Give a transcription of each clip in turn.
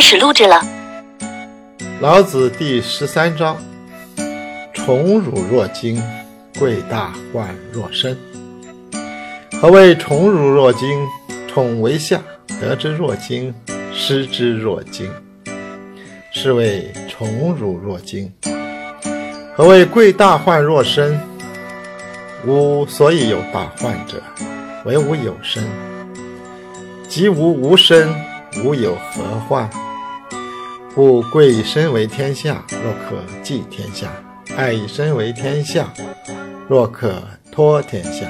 开始录制了。老子第十三章：宠辱若惊，贵大患若身。何谓宠辱若惊？宠为下，得之若惊，失之若惊，是谓宠辱若惊。何谓贵大患若身？吾所以有大患者，惟吾有身。即吾无身，吾有何患？故贵以身为天下，若可寄天下；爱以身为天下，若可托天下。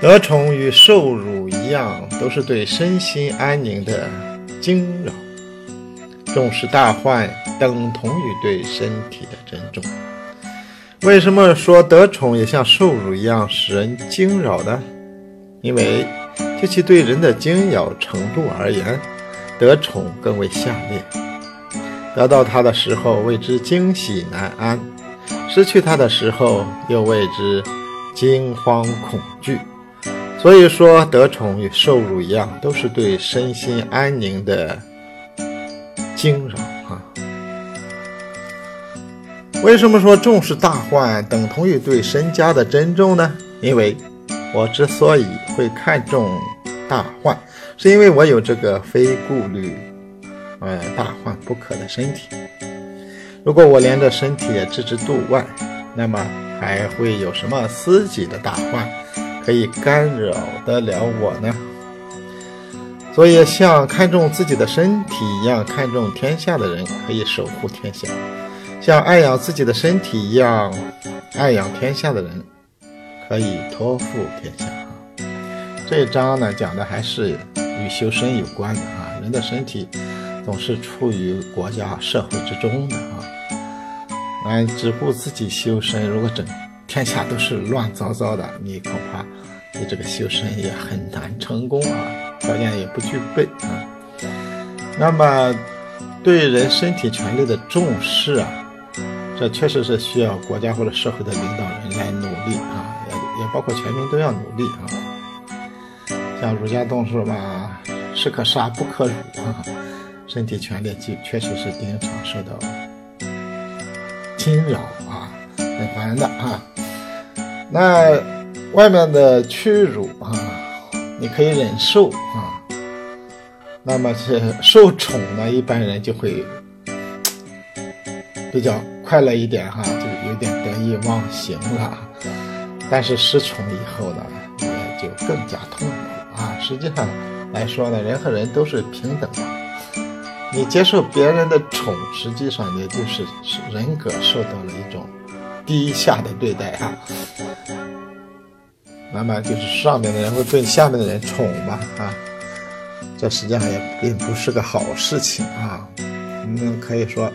得宠与受辱一样，都是对身心安宁的惊扰；重视大患，等同于对身体的珍重。为什么说得宠也像受辱一样使人惊扰呢？因为就其对人的惊扰程度而言，得宠更为下劣。得到它的时候，为之惊喜难安；失去它的时候，又为之惊慌恐惧。所以说，得宠与受辱一样，都是对身心安宁的惊扰啊。为什么说重视大患等同于对身家的珍重呢？因为我之所以会看重大患，是因为我有这个非顾虑，呃，大患不可的身体。如果我连这身体也置之度外，那么还会有什么私己的大患？可以干扰得了我呢？所以，像看重自己的身体一样看重天下的人，可以守护天下；像爱养自己的身体一样爱养天下的人，可以托付天下。这一章呢，讲的还是与修身有关的啊。人的身体总是处于国家社会之中的啊。俺只顾自己修身，如果整。天下都是乱糟糟的，你恐怕你这个修身也很难成功啊，条件也不具备啊。那么，对人身体权利的重视啊，这确实是需要国家或者社会的领导人来努力啊，也也包括全民都要努力啊。像儒家动说嘛，士可杀不可辱啊，身体权利就确实是经常受到侵扰啊，很烦的啊。那外面的屈辱啊，你可以忍受啊。那么是受宠呢，一般人就会比较快乐一点哈，就有点得意忘形了。但是失宠以后呢，也就更加痛苦啊。实际上来说呢，人和人都是平等的。你接受别人的宠，实际上也就是人格受到了一种。低下的对待啊，那么就是上面的人会对下面的人宠嘛啊，这实际上也并不是个好事情啊。嗯，可以说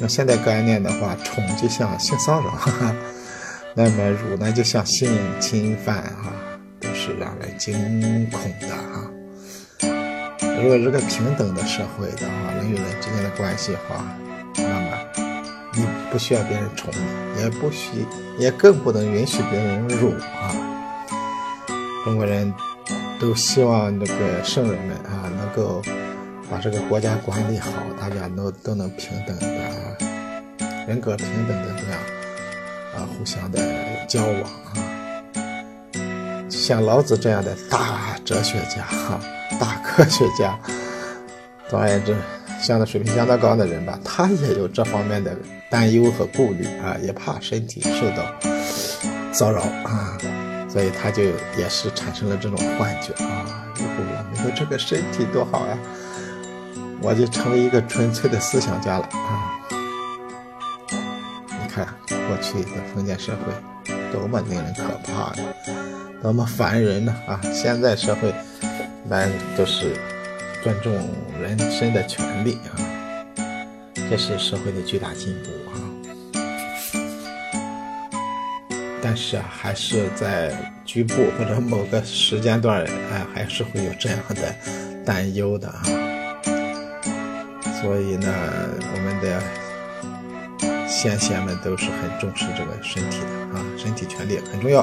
用现代概念的话，宠就像性骚扰，哈哈，那么辱呢就像性侵犯啊，都是让人惊恐的啊。如果是个平等的社会的话，人与人之间的关系的话，那么。你不需要别人宠你，也不许，也更不能允许别人辱啊！中国人都希望那个圣人们啊，能够把这个国家管理好，大家都都能平等的，人格平等的这样啊，互相的交往啊。像老子这样的大哲学家、哈大科学家，总而言之。相对水平相当高的人吧，他也有这方面的担忧和顾虑啊，也怕身体受到骚扰啊，所以他就也是产生了这种幻觉啊。如果我没有这个身体多好呀，我就成为一个纯粹的思想家了啊。你看过去的封建社会多么令人可怕呀，多么烦人呢啊！现在社会一般都是。尊重人身的权利啊，这是社会的巨大进步啊。但是啊，还是在局部或者某个时间段，哎，还是会有这样的担忧的啊。所以呢，我们的先贤们都是很重视这个身体的啊，身体权利很重要。